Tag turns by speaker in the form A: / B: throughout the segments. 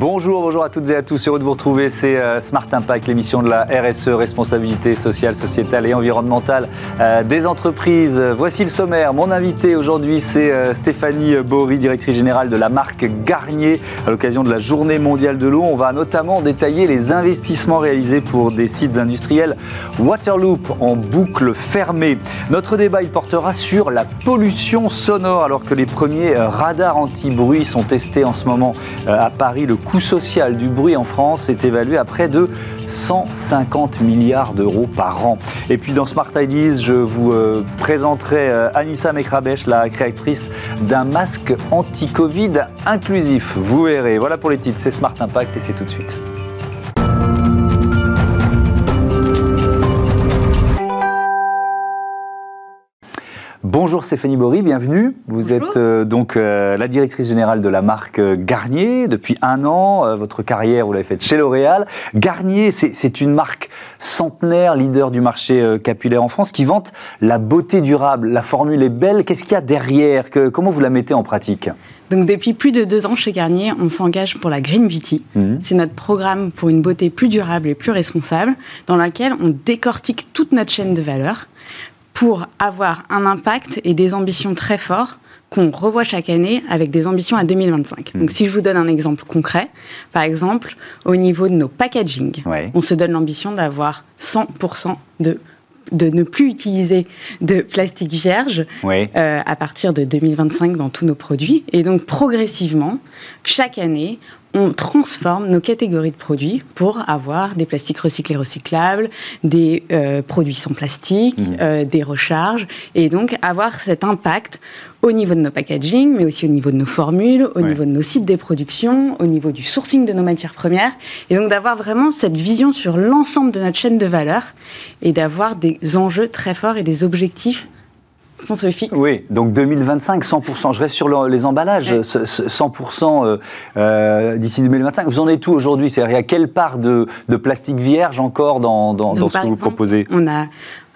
A: Bonjour, bonjour à toutes et à tous. Heureux de vous retrouver. C'est euh, Smart Impact, l'émission de la RSE, responsabilité sociale, sociétale et environnementale euh, des entreprises. Voici le sommaire. Mon invité aujourd'hui, c'est euh, Stéphanie Bory, directrice générale de la marque Garnier. À l'occasion de la Journée mondiale de l'eau, on va notamment détailler les investissements réalisés pour des sites industriels Waterloop en boucle fermée. Notre débat, il portera sur la pollution sonore, alors que les premiers radars anti-bruit sont testés en ce moment à Paris. Coût social du bruit en France est évalué à près de 150 milliards d'euros par an. Et puis dans Smart Ideas, je vous euh, présenterai euh, Anissa Mekrabesh, la créatrice d'un masque anti-Covid inclusif. Vous verrez. Voilà pour les titres. C'est Smart Impact et c'est tout de suite. Bonjour Stéphanie Bory, bienvenue. Vous êtes euh, donc euh, la directrice générale de la marque euh, Garnier depuis un an. votre carrière, vous l'avez faite chez L'Oréal. Garnier, c'est une marque centenaire, leader du marché capillaire en France, qui vante la beauté durable. La formule est belle. Qu'est-ce qu'il y a derrière Comment vous la mettez en pratique?
B: Donc depuis plus de deux ans chez Garnier, on s'engage pour la Green Beauty. Mhm. C'est notre programme pour une beauté plus durable et plus responsable, dans laquelle on décortique toute notre chaîne de valeur pour avoir un impact et des ambitions très forts qu'on revoit chaque année avec des ambitions à 2025. Donc, hmm. si je vous donne un exemple concret, par exemple, au niveau de nos packaging, on se donne l'ambition d'avoir 100% de de ne plus utiliser de plastique vierge euh, à partir de 2025 dans tous nos produits. Et donc progressivement, chaque année, on transforme nos catégories de produits pour avoir des plastiques recyclés recyclables, des euh, produits sans plastique, mmh. euh, des recharges, et donc avoir cet impact au niveau de nos packaging, mais aussi au niveau de nos formules, au niveau de nos sites de production, au niveau du sourcing de nos matières premières, et donc d'avoir vraiment cette vision sur l'ensemble de notre chaîne de valeur et d'avoir des enjeux très forts et des objectifs
A: oui, donc 2025, 100%. Je reste sur les emballages, 100% euh, euh, d'ici 2025. Vous en êtes où aujourd'hui? C'est-à-dire, il y a quelle part de, plastique vierge encore dans, ce que vous proposez?
B: on a,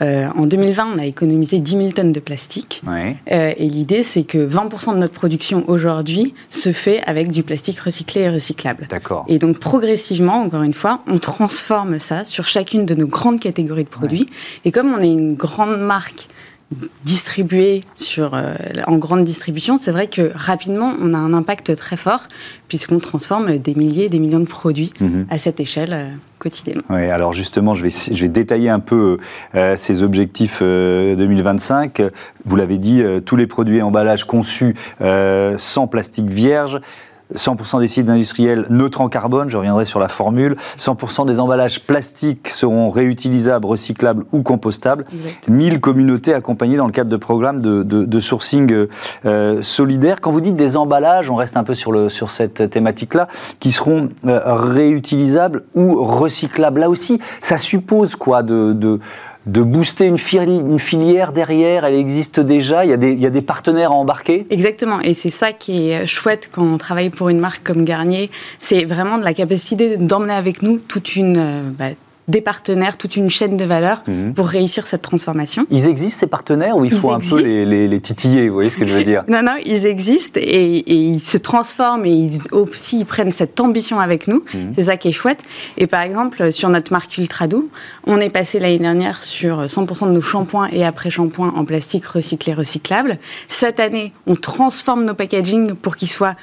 B: euh, En 2020, on a économisé 10 000 tonnes de plastique. et l'idée, c'est que 20% de notre production aujourd'hui se fait avec du plastique recyclé et recyclable.
A: D'accord.
B: Et donc, progressivement, encore une fois, on transforme ça sur chacune de nos grandes catégories de produits. Et comme on est une grande marque distribué sur, euh, en grande distribution, c'est vrai que rapidement, on a un impact très fort puisqu'on transforme des milliers, des millions de produits mhm. à cette échelle euh, quotidiennement.
A: Oui, alors justement, je vais, je vais détailler un peu euh, ces objectifs 2025. Vous l'avez dit, tous les produits et emballages conçus sans plastique vierge. 100% des sites industriels neutres en carbone, je reviendrai sur la formule. 100% des emballages plastiques seront réutilisables, recyclables ou compostables. 1000 communautés accompagnées dans le cadre de programmes de, sourcing euh, solidaire. Quand vous dites des emballages, on reste un peu sur, le, sur cette thématique-là, qui seront euh, réutilisables ou recyclables. Là aussi, ça suppose quoi de, de de booster une, filière derrière, elle existe déjà, il y, a des, partenaires à embarquer?
B: Exactement, et c'est ça qui est chouette quand on travaille pour une marque comme Garnier, c'est vraiment de la capacité d'emmener avec nous toute une... Euh, bah, des partenaires, toute une chaîne de valeur mhm. pour réussir cette transformation.
A: Ils existent ces partenaires ou il faut un peu les, titiller Vous voyez ce que je veux dire?
B: Non, non, ils existent et, ils se transforment et ils, aussi ils prennent cette ambition avec nous. Mhm. C'est ça qui est chouette. Et par exemple, sur notre marque Ultra Doux, on est passé l'année dernière sur 100% de nos shampoings et après-shampoings en plastique recyclé recyclable. Cette année, on transforme nos packaging pour qu'ils soient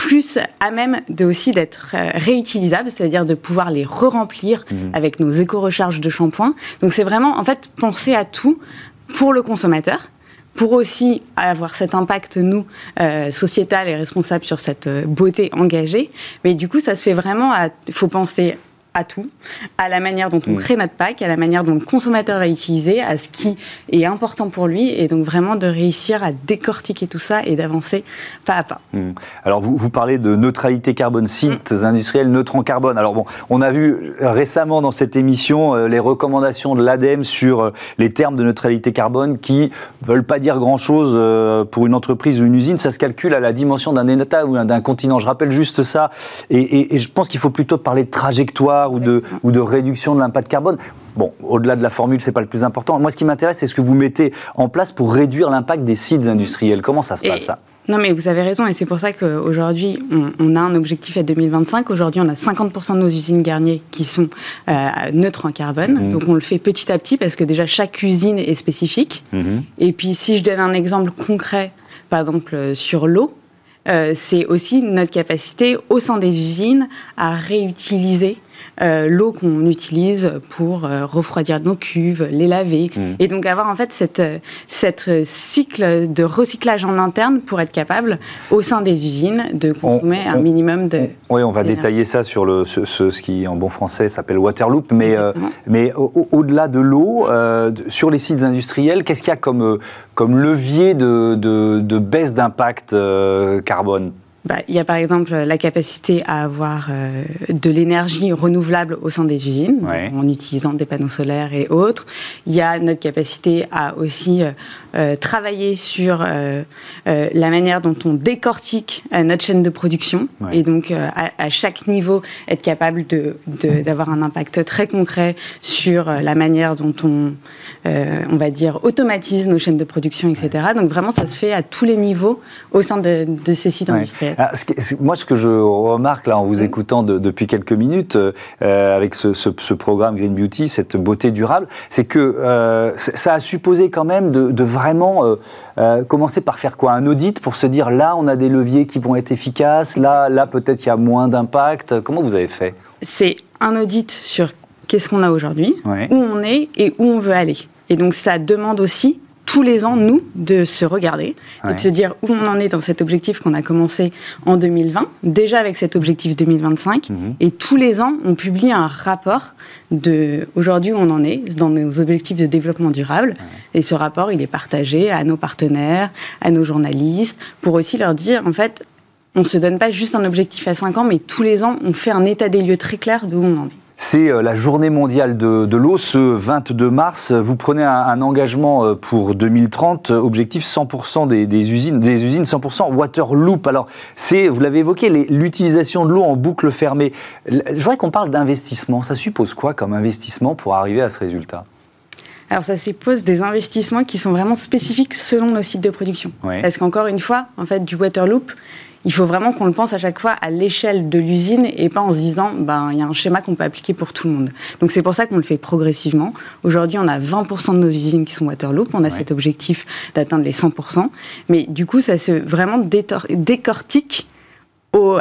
B: plus à même de aussi d'être euh, réutilisables, c'est-à-dire de pouvoir les re-remplir mhm. avec nos éco-recharges de shampoing. Donc c'est vraiment en fait penser à tout pour le consommateur pour aussi avoir cet impact, nous, euh, sociétal et responsable sur cette euh, beauté engagée. Mais du coup, ça se fait vraiment, il faut penser à tout, à la manière dont on mm. crée notre pack, à la manière dont le consommateur va utiliser, à ce qui est important pour lui, et donc vraiment de réussir à décortiquer tout ça et d'avancer pas à pas.
A: Mm. Alors vous, vous parlez de neutralité carbone, sites mm. industriels neutres en carbone. Alors bon, on a vu récemment dans cette émission euh, les recommandations de l'ADEME sur euh, les termes de neutralité carbone qui veulent pas dire grand-chose euh, pour une entreprise ou une usine. Ça se calcule à la dimension d'un État ou d'un continent. Je rappelle juste ça, et, et je pense qu'il faut plutôt parler de trajectoire ou de, ou de réduction de l'impact carbone. Bon, au-delà de la formule, c'est pas le plus important. Moi, ce qui m'intéresse, c'est ce que vous mettez en place pour réduire l'impact des sites industriels. Comment ça se passe, ça?
B: Non, mais vous avez raison, et c'est pour ça qu'aujourd'hui, on, a un objectif à 2025. Aujourd'hui, on a 50% de nos usines Garnier qui sont euh, neutres en carbone. Mhm. Donc, on le fait petit à petit parce que déjà, chaque usine est spécifique. Mhm. Et puis, si je donne un exemple concret, par exemple, euh, sur l'eau, euh, c'est aussi notre capacité au sein des usines à réutiliser euh, l'eau qu'on utilise pour euh, refroidir nos cuves, les laver. Mmh. Et donc avoir en fait cette, cette cycle de recyclage en interne pour être capable, au sein des usines, de consommer un minimum de...
A: oui, on va détailler ça sur le, ce, qui, en bon français, s'appelle Waterloop. Mais, euh, mais au-delà de l'eau, sur les sites industriels, qu'est-ce qu'il y a comme, comme levier de, de, de baisse d'impact carbone?
B: Bah, il y a par exemple la capacité à avoir euh, de l'énergie renouvelable au sein des usines, en utilisant des panneaux solaires et autres. Il y a notre capacité à aussi euh, euh, travailler sur la manière dont on décortique notre chaîne de production. Et donc à, chaque niveau être capable d'avoir de, un impact très concret sur la manière dont on, on va dire, automatise nos chaînes de production, etc. Donc vraiment, ça se fait à tous les niveaux au sein de, de ces sites industriels.
A: Ah, moi, ce que je remarque là en vous écoutant depuis quelques minutes euh, avec ce, programme Green Beauty, cette beauté durable, c'est que euh, ça a supposé quand même de, vraiment euh, commencer par faire quoi? Un audit pour se dire là, on a des leviers qui vont être efficaces, là, là peut-être il y a moins d'impact. Comment vous avez fait?
B: C'est un audit sur qu'est-ce qu'on a aujourd'hui, où on est et où on veut aller. Et donc ça demande aussi tous les ans, nous, de se regarder et de se dire où on en est dans cet objectif qu'on a commencé en 2020, déjà avec cet objectif 2025. Mhm. Et tous les ans, on publie un rapport de aujourd'hui où on en est dans nos objectifs de développement durable. Et ce rapport, il est partagé à nos partenaires, à nos journalistes, pour aussi leur dire, en fait, on ne se donne pas juste un objectif à 5 ans, mais tous les ans, on fait un état des lieux très clair de où on en est.
A: C'est euh, la journée mondiale de, l'eau ce 22 mars. Vous prenez un, engagement euh, pour 2030, objectif 100% des, usines, des usines 100% Waterloop. Alors, c'est, vous l'avez évoqué, l'utilisation de l'eau en boucle fermée. Je voudrais qu'on parle d'investissement. Ça suppose quoi comme investissement pour arriver à ce résultat?
B: Alors ça suppose des investissements qui sont vraiment spécifiques selon nos sites de production. Parce qu'encore une fois, en fait, du Waterloop, il faut vraiment qu'on le pense à chaque fois à l'échelle de l'usine et pas en se disant, ben, il y a un schéma qu'on peut appliquer pour tout le monde. Donc c'est pour ça qu'on le fait progressivement. Aujourd'hui, on a 20% de nos usines qui sont Waterloop. On a cet objectif d'atteindre les 100%. Mais du coup, ça se vraiment décortique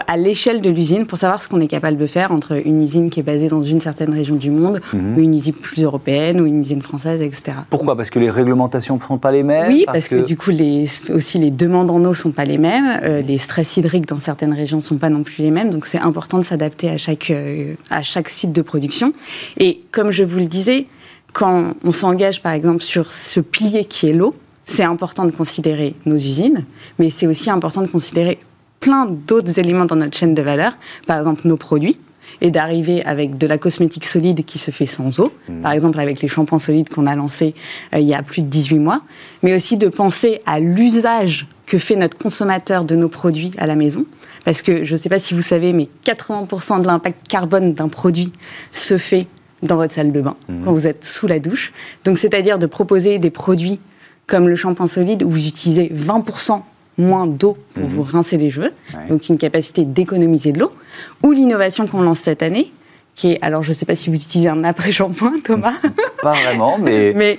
B: à l'échelle de l'usine pour savoir ce qu'on est capable de faire entre une usine qui est basée dans une certaine région du monde, mhm. ou une usine plus européenne, ou une usine française, etc.
A: Pourquoi? Parce que les réglementations ne sont pas les mêmes
B: Oui, parce, que... du coup, les, aussi les demandes en eau ne sont pas les mêmes, euh, les stress hydriques dans certaines régions ne sont pas non plus les mêmes, donc c'est important de s'adapter à chaque, euh, à chaque site de production. Et comme je vous le disais, quand on s'engage par exemple sur ce pilier qui est l'eau, c'est important de considérer nos usines, mais c'est aussi important de considérer plein d'autres éléments dans notre chaîne de valeur, par exemple nos produits, et d'arriver avec de la cosmétique solide qui se fait sans eau, mmh. par exemple avec les shampoings solides qu'on a lancés euh, il y a plus de 18 mois, mais aussi de penser à l'usage que fait notre consommateur de nos produits à la maison. Parce que je ne sais pas si vous savez, mais 80% de l'impact carbone d'un produit se fait dans votre salle de bain, mmh. quand vous êtes sous la douche. Donc c'est-à-dire de proposer des produits comme le shampoing solide où vous utilisez 20% moins d'eau pour mhm. vous rincer les cheveux, donc une capacité d'économiser de l'eau, ou l'innovation qu'on lance cette année, qui est, alors je ne sais pas si vous utilisez un après-shampoing, Thomas.
A: Pas vraiment, mais,
B: mais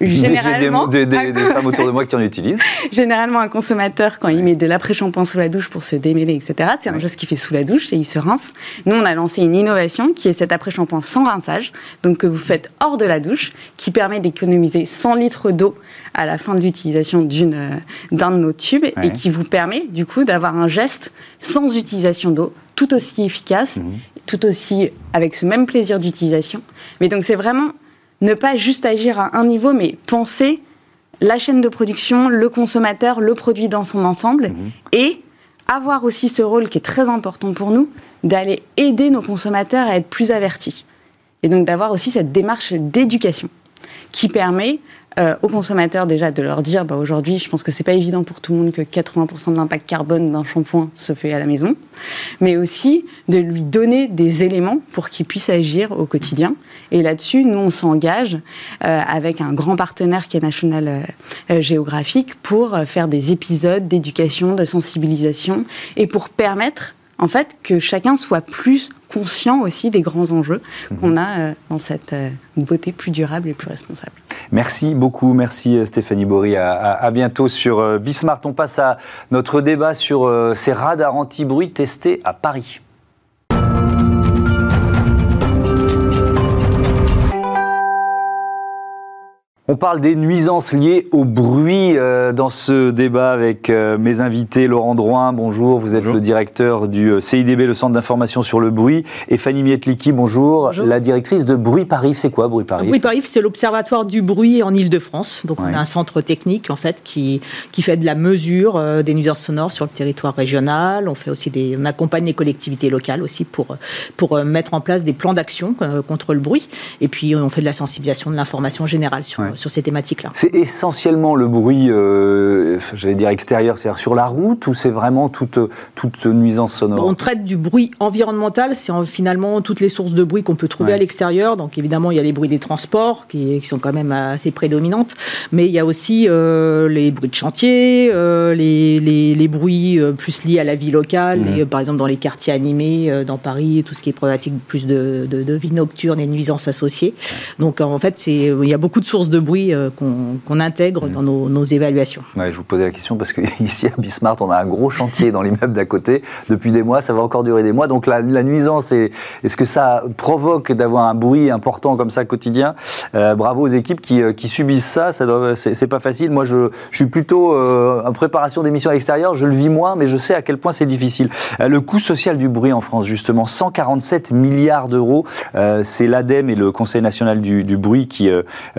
B: généralement.
A: J'ai des, des, femmes autour de moi qui en utilisent.
B: Généralement, un consommateur, quand il met de l'après-shampoing sous la douche pour se démêler, etc., c'est un geste qu'il fait sous la douche et il se rince. Nous, on a lancé une innovation qui est cet après-shampoing sans rinçage, donc que vous faites hors de la douche, qui permet d'économiser 100 litres d'eau à la fin de l'utilisation euh, d'un de nos tubes et qui vous permet, du coup, d'avoir un geste sans utilisation d'eau tout aussi efficace, mhm. Tout aussi avec ce même plaisir d'utilisation. Mais donc c'est vraiment ne pas juste agir à un niveau, mais penser la chaîne de production, le consommateur, le produit dans son ensemble, mhm. et avoir aussi ce rôle qui est très important pour nous, d'aller aider nos consommateurs à être plus avertis. Et donc d'avoir aussi cette démarche d'éducation qui permet euh, aux consommateurs déjà de leur dire, bah, aujourd'hui, je pense que c'est pas évident pour tout le monde que 80% de l'impact carbone d'un shampoing se fait à la maison, mais aussi de lui donner des éléments pour qu'il puisse agir au quotidien. Et là-dessus, nous, on s'engage euh, avec un grand partenaire qui est National euh, Geographic pour faire des épisodes d'éducation, de sensibilisation et pour permettre en fait, que chacun soit plus conscient aussi des grands enjeux mhm. qu'on a euh, dans cette euh, beauté plus durable et plus responsable.
A: Merci beaucoup, merci euh, Stéphanie Bory. À, bientôt sur Bismart. On passe à notre débat sur ces radars anti-bruit testés à Paris. On parle des nuisances liées au bruit euh, dans ce débat avec euh, mes invités. Laurent Drouin, bonjour. Vous êtes le directeur du euh, CIDB, le Centre d'information sur le bruit. Et Fanny Mietliki, bonjour. La directrice de Bruit Paris. C'est quoi Bruit Paris
C: Bruit Paris, c'est l'Observatoire du bruit en Ile-de-France. Donc on a un centre technique en fait qui, qui fait de la mesure des nuisances sonores sur le territoire régional. On fait aussi des, on accompagne les collectivités locales aussi pour, pour mettre en place des plans d'action contre le bruit. Et puis on fait de la sensibilisation, de l'information générale sur, sur ces thématiques-là.
A: C'est essentiellement le bruit, euh, j'allais dire extérieur, c'est-à-dire sur la route, ou c'est vraiment toute, toute nuisance sonore
C: On traite du bruit environnemental, c'est finalement toutes les sources de bruit qu'on peut trouver à l'extérieur. Donc évidemment, il y a les bruits des transports qui, sont quand même assez prédominantes, mais il y a aussi euh, les bruits de chantier, euh, les, les, bruits plus liés à la vie locale, mmh. et, par exemple dans les quartiers animés, dans Paris, tout ce qui est problématique plus de, de, vie nocturne et nuisances associées. Donc en fait, il y a beaucoup de sources de bruit euh, qu'on intègre dans nos, évaluations.
A: je vous posais la question parce qu'ici à Bismart, on a un gros chantier dans l'immeuble d'à côté depuis des mois, ça va encore durer des mois. Donc la, nuisance, est-ce que ça provoque d'avoir un bruit important comme ça quotidien? Euh, Bravo aux équipes qui, euh, qui subissent ça, ça c'est pas facile. Moi, je, je suis plutôt en préparation d'émissions à l'extérieur, je le vis moins, mais je sais à quel point c'est difficile. le coût social du bruit en France, justement, 147 milliards d'euros, c'est l'ADEME et le Conseil national du, du bruit qui,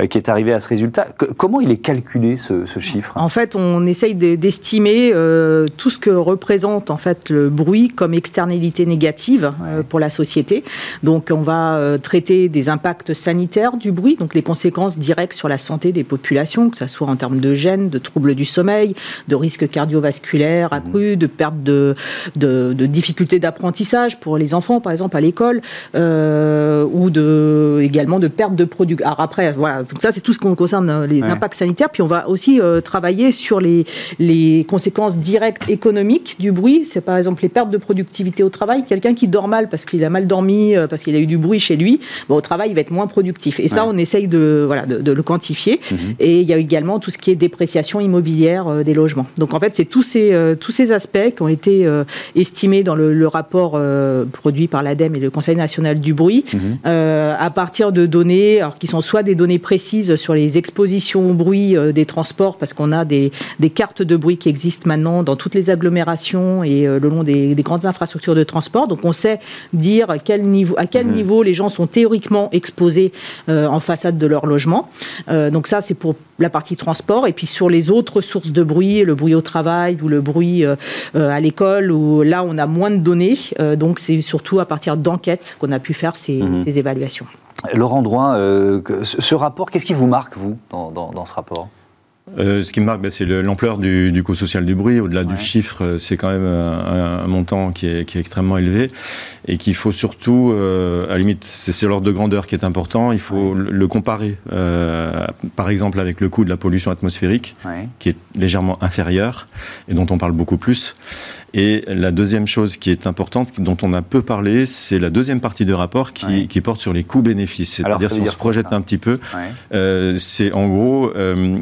A: qui est arrivé à ce résultat. comment il est calculé ce, chiffre?
C: En fait, on essaye d'estimer euh, tout ce que représente en fait le bruit comme externalité négative euh, pour la société. Donc, on va euh, traiter des impacts sanitaires du bruit, donc les conséquences directes sur la santé des populations, que ce soit en termes de gènes, de troubles du sommeil, de risques cardiovasculaires mmh. accrus, de perte de, de, difficultés d'apprentissage pour les enfants, par exemple à l'école, ou de également de perte de produits. Alors après, voilà, donc ça c'est tout ce qu'on concerne euh, les impacts sanitaires. Puis on va aussi euh, travailler sur les, les conséquences directes économiques du bruit. C'est par exemple les pertes de productivité au travail. Quelqu'un qui dort mal parce qu'il a mal dormi, euh, parce qu'il a eu du bruit chez lui, au travail, il va être moins productif. Et ça, on essaye de, voilà, de, le quantifier. Mhm. Et il y a également tout ce qui est dépréciation immobilière des logements. Donc en fait, c'est tous ces, tous ces aspects qui ont été estimés dans le, rapport produit par l'ADEME et le Conseil national du bruit, mhm. à partir de données alors, qui sont soit des données précises sur les les expositions au bruit euh, des transports, parce qu'on a des, cartes de bruit qui existent maintenant dans toutes les agglomérations et euh, le long des, grandes infrastructures de transport. Donc on sait dire à quel niveau, à quel mmh. niveau les gens sont théoriquement exposés euh, en façade de leur logement. donc ça, c'est pour la partie transport. Et puis sur les autres sources de bruit, le bruit au travail ou le bruit à l'école, où là, on a moins de données. donc c'est surtout à partir d'enquêtes qu'on a pu faire ces mmh. évaluations.
A: Laurent Drouin, euh, ce rapport, qu'est-ce qui vous marque, vous, dans, ce rapport?
D: Euh, ce qui me marque, ben, c'est l'ampleur du, coût social du bruit. Au-delà du chiffre, euh, c'est quand même un, montant qui est, extrêmement élevé et qu'il faut surtout, à la limite, c'est l'ordre de grandeur qui est important. Il faut le, comparer, par exemple, avec le coût de la pollution atmosphérique, qui est légèrement inférieur et dont on parle beaucoup plus. Et la deuxième chose qui est importante, dont on a peu parlé, c'est la deuxième partie du rapport qui, qui porte sur les coûts-bénéfices. C'est-à-dire si on se projette un petit peu, euh, c'est en gros, euh,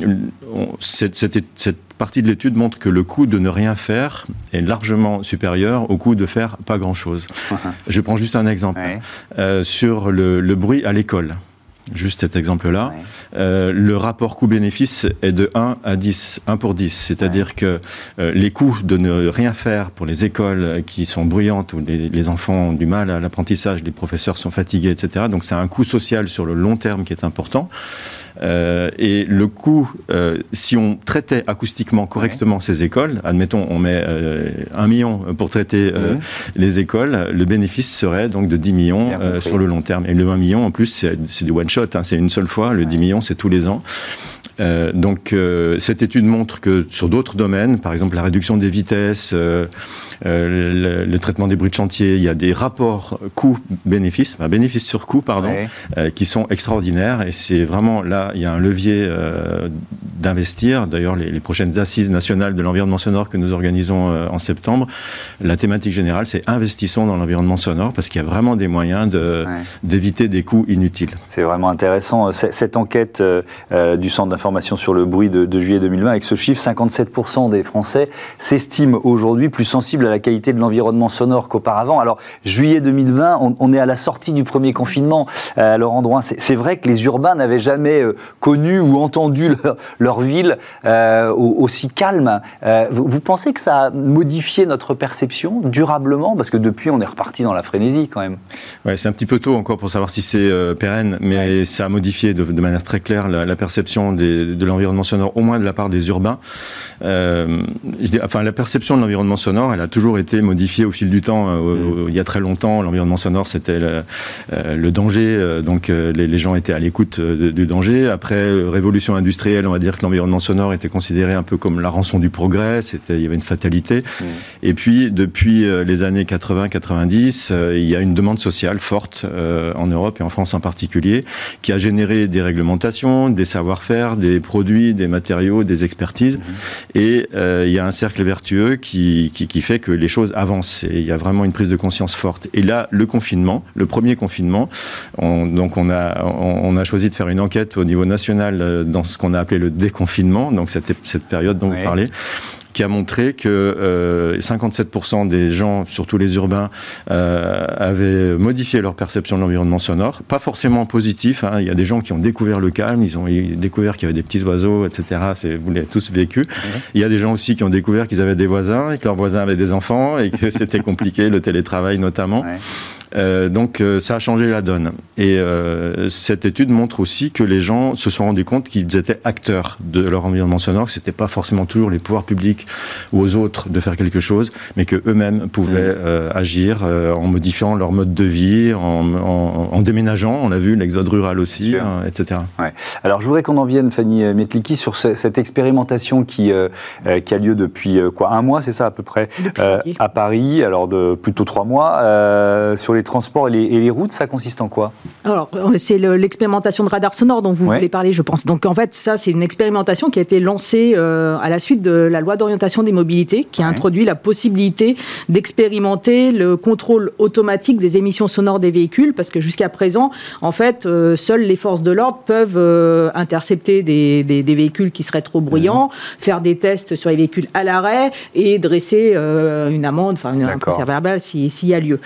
D: cette, cette, cette partie de l'étude montre que le coût de ne rien faire est largement supérieur au coût de faire pas grand-chose. Je prends juste un exemple. Euh, sur le, le bruit à l'école juste cet exemple-là, euh, le rapport coût-bénéfice est de 1 à 10, 1 pour 10. C'est-à-dire que euh, les coûts de ne rien faire pour les écoles qui sont bruyantes, où les, les enfants ont du mal à l'apprentissage, les professeurs sont fatigués, etc. Donc c'est un coût social sur le long terme qui est important. Euh, et le coût, euh, si on traitait acoustiquement correctement ces écoles, admettons, on met euh, un million pour traiter mhm. les écoles, le bénéfice serait donc de 10 millions sur le long terme. Et le 20 millions, en plus, c'est du one shot, hein, c'est une seule fois. Le 10 millions, c'est tous les ans. Euh, donc euh, cette étude montre que sur d'autres domaines, par exemple la réduction des vitesses, euh, le, le, traitement des bruits de chantier, il y a des rapports coût-bénéfice, enfin bénéfice sur coût, pardon, qui sont extraordinaires. Et c'est vraiment là, il y a un levier d'investir. D'ailleurs, les, les, prochaines assises nationales de l'environnement sonore que nous organisons en septembre, la thématique générale, c'est investissons dans l'environnement sonore parce qu'il y a vraiment des moyens d'éviter des coûts inutiles.
A: C'est vraiment intéressant. Cette enquête du Centre d'information sur le bruit de, juillet 2020. Avec ce chiffre, 57% des Français s'estiment aujourd'hui plus sensibles à la qualité de l'environnement sonore qu'auparavant. Alors, juillet 2020, on, est à la sortie du premier confinement. Euh, Laurent Drouin, c'est vrai que les urbains n'avaient jamais euh, connu ou entendu leur, ville euh, aussi calme. Euh, vous, pensez que ça a modifié notre perception durablement? Parce que depuis, on est reparti dans la frénésie quand même.
D: Ouais, c'est un petit peu tôt encore pour savoir si c'est pérenne, mais ça a modifié de, manière très claire la perception des, de, l'environnement sonore, au moins de la part des urbains. Euh, je enfin, la perception de l'environnement sonore, elle a toujours été modifiée au fil du temps. Euh, mm. Il y a très longtemps, l'environnement sonore, c'était le, euh, danger, donc les, gens étaient à l'écoute du danger. Après, révolution industrielle, on va dire que l'environnement sonore était considéré un peu comme la rançon du progrès, c'était, il y avait une fatalité. Mm. Et puis, depuis les années 80-90, il y a une demande sociale forte en Europe et en France en particulier, qui a généré des réglementations, des savoir-faire, des produits, des matériaux, des expertises. Mhm. Et euh, il y a un cercle vertueux qui, qui, fait que les choses avancent. Et il y a vraiment une prise de conscience forte. Et là, le confinement, le premier confinement, on, donc on a, on, a choisi de faire une enquête au niveau national euh, dans ce qu'on a appelé le déconfinement, donc cette, cette période dont vous parlez qui a montré que euh, 57% des gens, surtout les urbains, euh, avaient modifié leur perception de l'environnement sonore. Pas forcément positif. Hein. Il y a des gens qui ont découvert le calme, ils ont découvert qu'il y avait des petits oiseaux, etc. Vous l'avez tous vécu. Il y a des gens aussi qui ont découvert qu'ils avaient des voisins et que leurs voisins avaient des enfants et que c'était compliqué, le télétravail notamment. Euh, donc euh, ça a changé la donne. Et euh, cette étude montre aussi que les gens se sont rendus compte qu'ils étaient acteurs de leur environnement sonore, que c'était pas forcément toujours les pouvoirs publics ou aux autres de faire quelque chose, mais que eux-mêmes pouvaient mmh. agir en modifiant leur mode de vie, en, déménageant. On l'a vu, l'exode rural aussi, hein, etc.
A: Ouais. Alors je voudrais qu'on en vienne, Fanny Metliki, sur cette expérimentation qui, qui a lieu depuis quoi un mois, c'est ça à peu près, à Paris, alors de plutôt trois mois, sur les les transports et les, routes, ça consiste en quoi?
C: Alors, euh, c'est l'expérimentation de radar sonore dont vous voulez parler, je pense. Donc, en fait, ça, c'est une expérimentation qui a été lancée euh, à la suite de la loi d'orientation des mobilités, qui a introduit la possibilité d'expérimenter le contrôle automatique des émissions sonores des véhicules, parce que jusqu'à présent, en fait, euh, seules les forces de l'ordre peuvent intercepter des, véhicules qui seraient trop bruyants, faire des tests sur les véhicules à l'arrêt et dresser une amende, enfin, un procès verbal s'il y a lieu.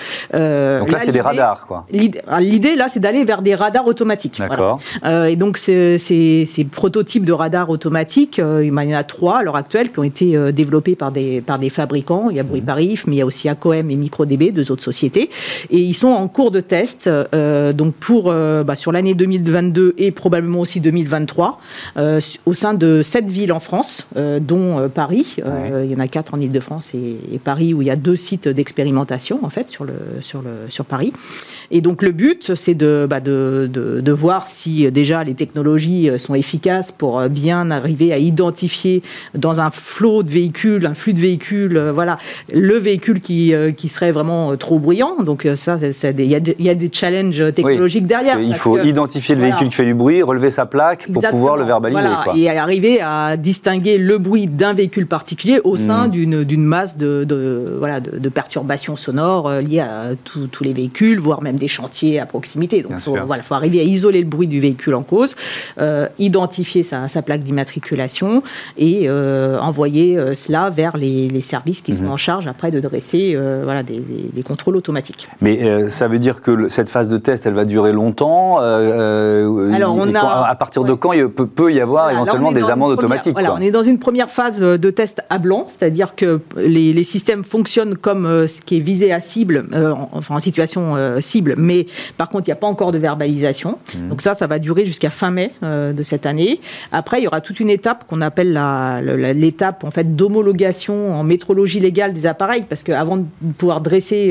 A: Donc là, c'est des radars, quoi.
C: L'idée, là, c'est d'aller vers des radars automatiques. D'accord. Euh, et donc, ces, ces, prototypes de radars automatiques, euh, il y en a trois à l'heure actuelle qui ont été euh, développés par des, par des fabricants. Il y a Bruit Parif, mais il y a aussi ACOM et MicroDB, deux autres sociétés. Et ils sont en cours de test, donc pour, bah, sur l'année 2022 et probablement aussi 2023, au sein de sept villes en France, dont Paris. Il y en a quatre en Ile-de-France et, et, Paris, où il y a deux sites d'expérimentation, en fait, sur le, sur le, sur Paris. Et donc le but, c'est de, bah, de, de, voir si euh, déjà les technologies euh, sont efficaces pour euh, bien arriver à identifier dans un flot de véhicules, un flux de véhicules, voilà, le véhicule qui, qui serait vraiment trop bruyant. Donc ça, il y, y, a des challenges technologiques derrière.
A: Il faut identifier le véhicule qui fait du bruit, relever sa plaque pour pouvoir le verbaliser.
C: Et arriver à distinguer le bruit d'un véhicule particulier au sein mmh. d'une masse de, de, voilà, de, perturbations sonores liées à tous les véhicules, voire même des chantiers à proximité. Donc, il faut, voilà, faut arriver à isoler le bruit du véhicule en cause, euh, identifier sa, plaque d'immatriculation et euh, envoyer euh, cela vers les, services qui sont mhm. en charge après de dresser voilà, des, contrôles automatiques.
A: Mais ça veut dire que cette phase de test, elle va durer longtemps Alors, on a, à partir de quand il peut, y avoir éventuellement des amendes automatiques
C: voilà, On est dans une première phase de test à blanc, c'est-à-dire que les, les, systèmes fonctionnent comme ce qui est visé à cible, enfin, situation cible. Mais par contre, il n'y a pas encore de verbalisation. Mmh. Donc ça, ça va durer jusqu'à fin mai de cette année. Après, il y aura toute une étape qu'on appelle l'étape en fait d'homologation en métrologie légale des appareils, parce qu'avant de pouvoir dresser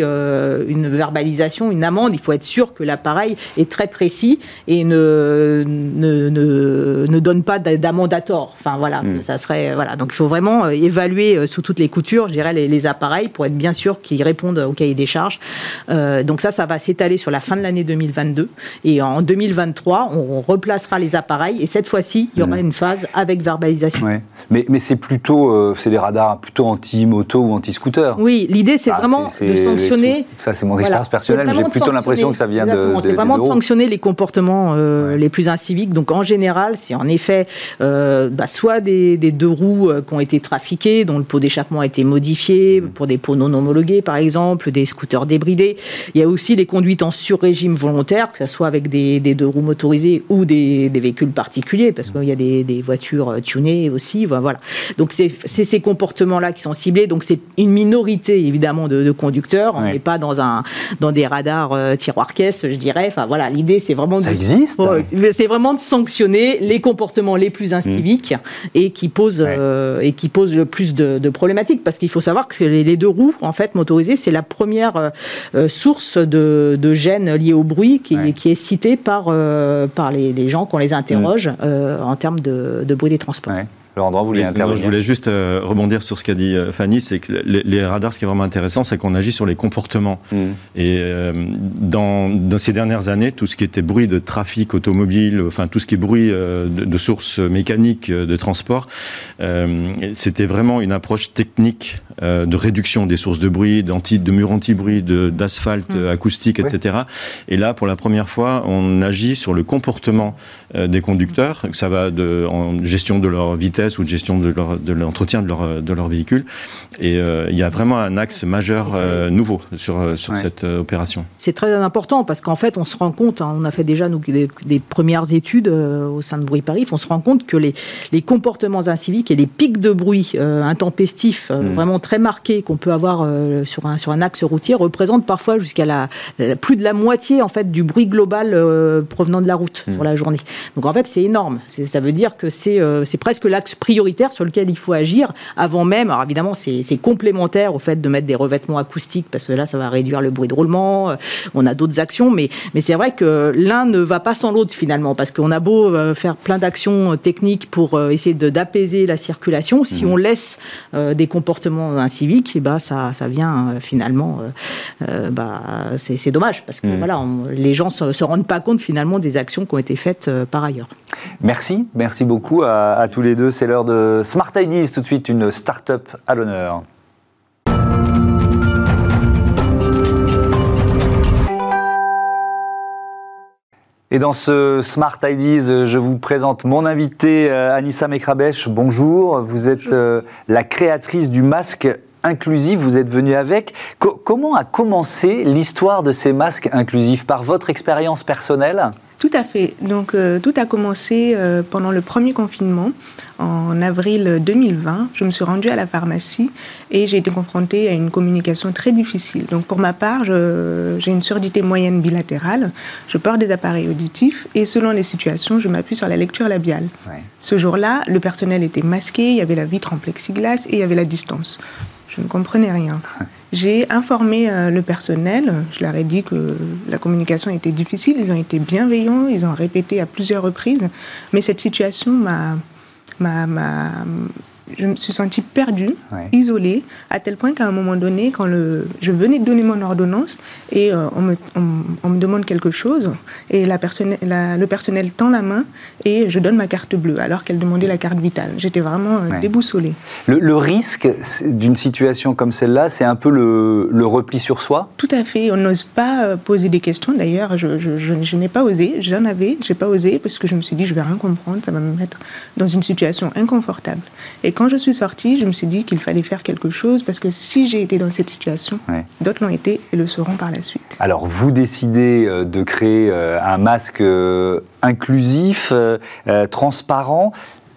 C: une verbalisation, une amende, il faut être sûr que l'appareil est très précis et ne, ne, ne, donne pas d'amende à tort. Enfin voilà, hmm. ça serait voilà. Donc il faut vraiment euh, évaluer euh, sous toutes les coutures, je dirais, les, appareils pour être bien sûr qu'ils répondent au cahier des charges. Euh, donc ça, ça va s'étaler sur la fin de l'année 2022 et en 2023, on replacera les appareils et cette fois-ci, il y aura hmm. une phase avec verbalisation.
A: Mais, mais c'est plutôt, c'est des radars plutôt anti-moto ou anti-scooter.
C: Oui, l'idée c'est ah, vraiment de sanctionner.
A: Ça c'est mon expérience personnelle, j'ai plutôt l'impression que ça vient de.
C: C'est vraiment de sanctionner les comportements les plus inciviques. Donc en général, c'est en effet euh, bah, soit des, deux roues euh, qui ont été trafiquées, dont le pot d'échappement a été modifié, mmh. pour des pots non homologués par exemple, des scooters débridés. Il y a aussi les conduites en sur-régime volontaire, que ce soit avec des, deux roues motorisées ou des, véhicules particuliers, parce qu'il y a des, voitures euh, tunées aussi. Voilà. Donc c'est ces comportements-là qui sont ciblés. Donc c'est une minorité évidemment de, conducteurs. On n'est pas dans, un, dans des radars tiroir-caisse, je dirais. Enfin voilà, l'idée c'est vraiment
A: de, ça existe.
C: c'est vraiment de sanctionner les comportements les plus inciviques et qui posent euh, et qui posent le plus de, problématiques parce qu'il faut savoir que les, deux roues en fait motorisées c'est la première euh, euh, source de, de gènes liés au bruit qui, qui est citée par par les, gens qu'on les interroge mm. en termes de, bruit des transports.
A: Laurent vous intervenir.
D: Je voulais juste euh, rebondir sur ce qu'a dit euh, Fanny, c'est que les, radars, ce qui est vraiment intéressant, c'est qu'on agit sur les comportements. Mm. Et euh, dans, dans, ces dernières années, tout ce qui était bruit de trafic automobile, enfin tout ce qui est bruit de, de sources mécaniques de transport, c'était vraiment une approche technique de réduction des sources de bruit, de murs anti-bruit, d'asphalte mm. acoustique, etc. Et là, pour la première fois, on agit sur le comportement des conducteurs, que ça va de, en gestion de leur vitesse ou de gestion de l'entretien de, leur, de leur véhicule. Et euh, il y a vraiment un axe majeur euh, nouveau sur, euh, cette opération.
C: C'est très important parce qu'en fait, on se rend compte, hein, on a fait déjà nous, des, premières études au sein de Bruit Paris, on se rend compte que les, les comportements inciviques et les pics de bruit intempestifs mm. vraiment très marqués qu'on peut avoir sur, un, sur un axe routier représentent parfois jusqu'à la, plus de la moitié en fait du bruit global provenant de la route sur la journée. Donc en fait, c'est énorme. Ça veut dire que c'est presque l'axe prioritaire sur lequel il faut agir avant même. Alors évidemment, c'est complémentaire au fait de mettre des revêtements acoustiques parce que là, ça va réduire le bruit de roulement. Euh, on a d'autres actions, mais, mais c'est vrai que l'un ne va pas sans l'autre finalement parce qu'on a beau euh, faire plein d'actions techniques pour euh, essayer d'apaiser la circulation. Si mmh. on laisse des comportements inciviques, et eh bah, ça, ça vient finalement. bah, c'est dommage parce que mmh. voilà, les gens ne se, rendent pas compte finalement des actions qui ont été faites par ailleurs.
A: Merci, merci beaucoup à, à tous les deux c'est l'heure de Smart Ideas, tout de suite une start-up à l'honneur. Et dans ce Smart Ideas, je vous présente mon invité euh, Anissa Mekrabèche. Bonjour, vous êtes euh, la créatrice du masque inclusif, vous êtes venu avec. comment a commencé l'histoire de ces masques inclusifs Par votre expérience personnelle?
E: Tout à fait. Donc euh, tout a commencé euh, pendant le premier confinement en avril 2020. Je me suis rendue à la pharmacie et j'ai été confrontée à une communication très difficile. Donc pour ma part, j'ai une surdité moyenne bilatérale. Je porte des appareils auditifs et selon les situations, je m'appuie sur la lecture labiale. Ce jour-là, le personnel était masqué, il y avait la vitre en plexiglas et il y avait la distance. Je ne comprenais rien. J'ai informé euh, le personnel, je leur ai dit que la communication était difficile, ils ont été bienveillants, ils ont répété à plusieurs reprises, mais cette situation m'a je me suis sentie perdue, isolée, à tel point qu'à un moment donné, quand le, je venais de donner mon ordonnance et euh, on, me, on, me, demande quelque chose, et la personne, le personnel tend la main et je donne ma carte bleue, alors qu'elle demandait la carte vitale. J'étais vraiment euh, déboussolée.
A: Le, risque d'une situation comme celle-là, c'est un peu le, le, repli sur soi?
E: Tout à fait. On n'ose pas euh, poser des questions. D'ailleurs, je, je, je n'ai pas osé. J'en avais, j'ai pas osé parce que je me suis dit, je vais rien comprendre, ça va me mettre dans une situation inconfortable. Et quand quand je suis sortie, je me suis dit qu'il fallait faire quelque chose parce que si j'ai été dans cette situation, d'autres l'ont été et le seront par la suite.
A: Alors, vous décidez euh, de créer euh, un masque euh, inclusif, transparent.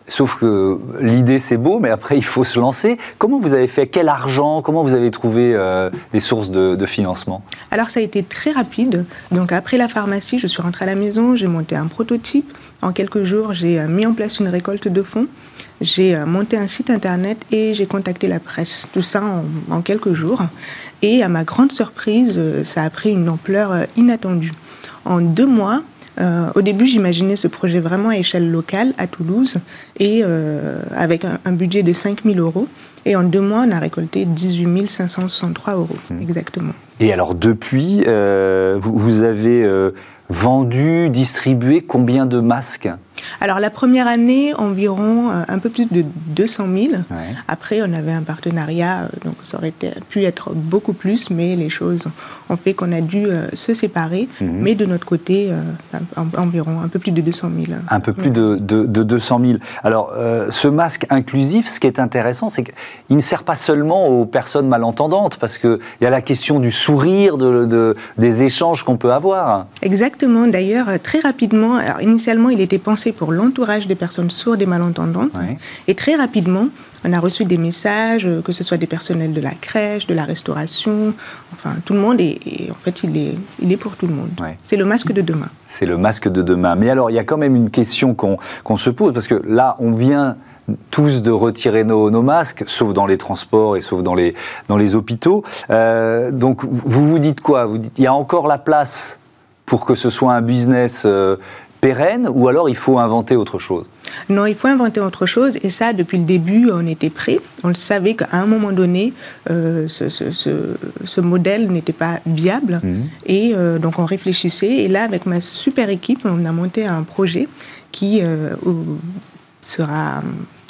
A: Sauf que l'idée c'est beau, mais après il faut se lancer. Comment vous avez fait? Quel argent? Comment vous avez trouvé euh, des sources de, financement?
E: Alors ça a été très rapide. Donc après la pharmacie, je suis rentrée à la maison, j'ai monté un prototype. En quelques jours, j'ai euh, mis en place une récolte de fonds. J'ai euh, monté un site internet et j'ai contacté la presse. Tout ça en, quelques jours. Et à ma grande surprise, ça a pris une ampleur inattendue. En deux mois, euh, au début, j'imaginais ce projet vraiment à échelle locale, à Toulouse, et euh, avec un, budget de 5 000 euros. Et en deux mois, on a récolté 18 563 euros, mmh. exactement.
A: Et alors, depuis, euh, vous, avez vendu, distribué combien de masques?
E: Alors la première année, environ euh, un peu plus de 200 000. Après, on avait un partenariat, euh, donc ça aurait pu être beaucoup plus, mais les choses ont fait qu'on a dû euh, se séparer. Mhm. Mais de notre côté, environ un peu plus de 200 000.
A: Un peu plus de, 200 000. Alors ce masque inclusif, ce qui est intéressant, c'est qu'il ne sert pas seulement aux personnes malentendantes, parce qu'il y a la question du sourire, de, des échanges qu'on peut avoir.
E: Exactement. D'ailleurs, très rapidement, alors, initialement, il était pensé pour l'entourage des personnes sourdes et malentendantes. Et très rapidement, on a reçu des messages, euh, que ce soit des personnels de la crèche, de la restauration, enfin tout le monde. Et, en fait, il est, il est pour tout le monde. C'est le masque de demain.
A: C'est le masque de demain. Mais alors, il y a quand même une question qu'on se pose, parce que là, on vient tous de retirer nos, masques, sauf dans les transports et sauf dans les, dans les hôpitaux. Euh, donc, vous vous dites quoi? Vous dites, il y a encore la place pour que ce soit un business euh, pérenne ou alors il faut inventer autre chose?
E: Non, il faut inventer autre chose. Et ça, depuis le début, on était prêt. On le savait qu'à un moment donné, euh, ce, modèle n'était pas viable. Mhm. Et euh, donc, on réfléchissait. Et là, avec ma super équipe, on a monté un projet qui euh, sera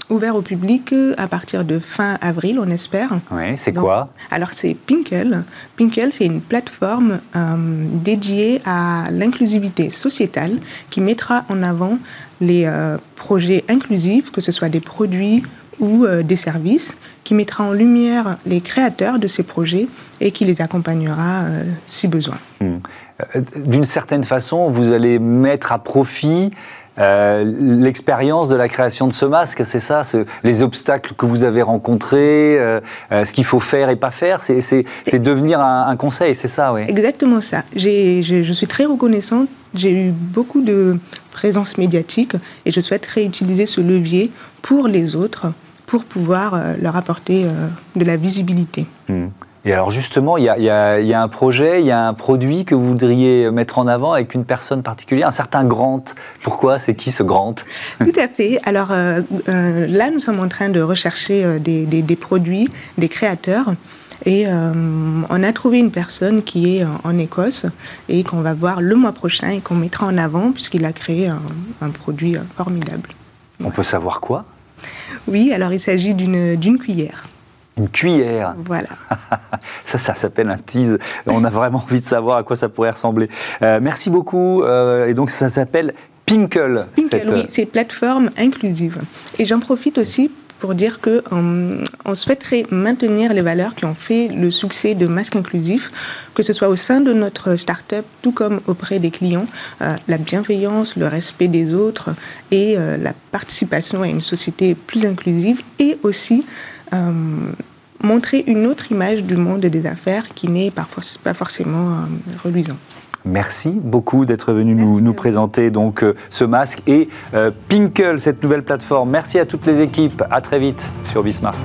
E: ouvert au public à partir de fin avril, on espère.
A: Oui, c'est quoi?
E: Alors, c'est Pinkle. Pinkle, c'est une plateforme euh, dédiée à l'inclusivité sociétale qui mettra en avant les euh, projets inclusifs, que ce soit des produits ou euh, des services, qui mettra en lumière les créateurs de ces projets et qui les accompagnera si besoin. Hmm.
A: D'une certaine façon, vous allez mettre à profit euh, l'expérience de la création de ce masque, c'est ça Les obstacles que vous avez rencontrés, euh, euh, ce qu'il faut faire et pas faire, c'est devenir un, conseil, c'est ça, oui
E: Exactement ça. je suis très reconnaissante. J'ai eu beaucoup de présence médiatique et je souhaite réutiliser ce levier pour les autres, pour pouvoir leur apporter de la visibilité.
A: Hmm. Et alors justement, il y, a, un projet, il y a un produit que vous voudriez mettre en avant avec une personne particulière, un certain Grant. Pourquoi? C'est qui ce Grant?
E: Tout à fait. Alors euh, euh, là, nous sommes en train de rechercher euh, des, produits, des créateurs. Et on a trouvé une personne qui est en, Écosse et qu'on va voir le mois prochain et qu'on mettra en avant puisqu'il a créé un, produit formidable.
A: On peut savoir quoi?
E: Oui, alors il s'agit d'une cuillère.
A: Une cuillère.
E: Voilà.
A: ça, ça s'appelle un tease. On a vraiment envie de savoir à quoi ça pourrait ressembler. Euh, merci beaucoup. Euh, et donc, ça s'appelle Pinkle.
E: Pinkle, oui, c'est plateforme inclusive. Et j'en profite aussi pour dire que euh, on souhaiterait maintenir les valeurs qui ont fait le succès de Masque Inclusif, que ce soit au sein de notre start-up, tout comme auprès des clients, la bienveillance, le respect des autres et la participation à une société plus inclusive et aussi euh, montrer une autre image du monde des affaires qui n'est parfois pas forcément euh, reluisant.
A: Merci beaucoup d'être venu nous, nous, présenter donc euh, ce masque et Pinkle, cette nouvelle plateforme. Merci à toutes les équipes. À très vite sur Bismart.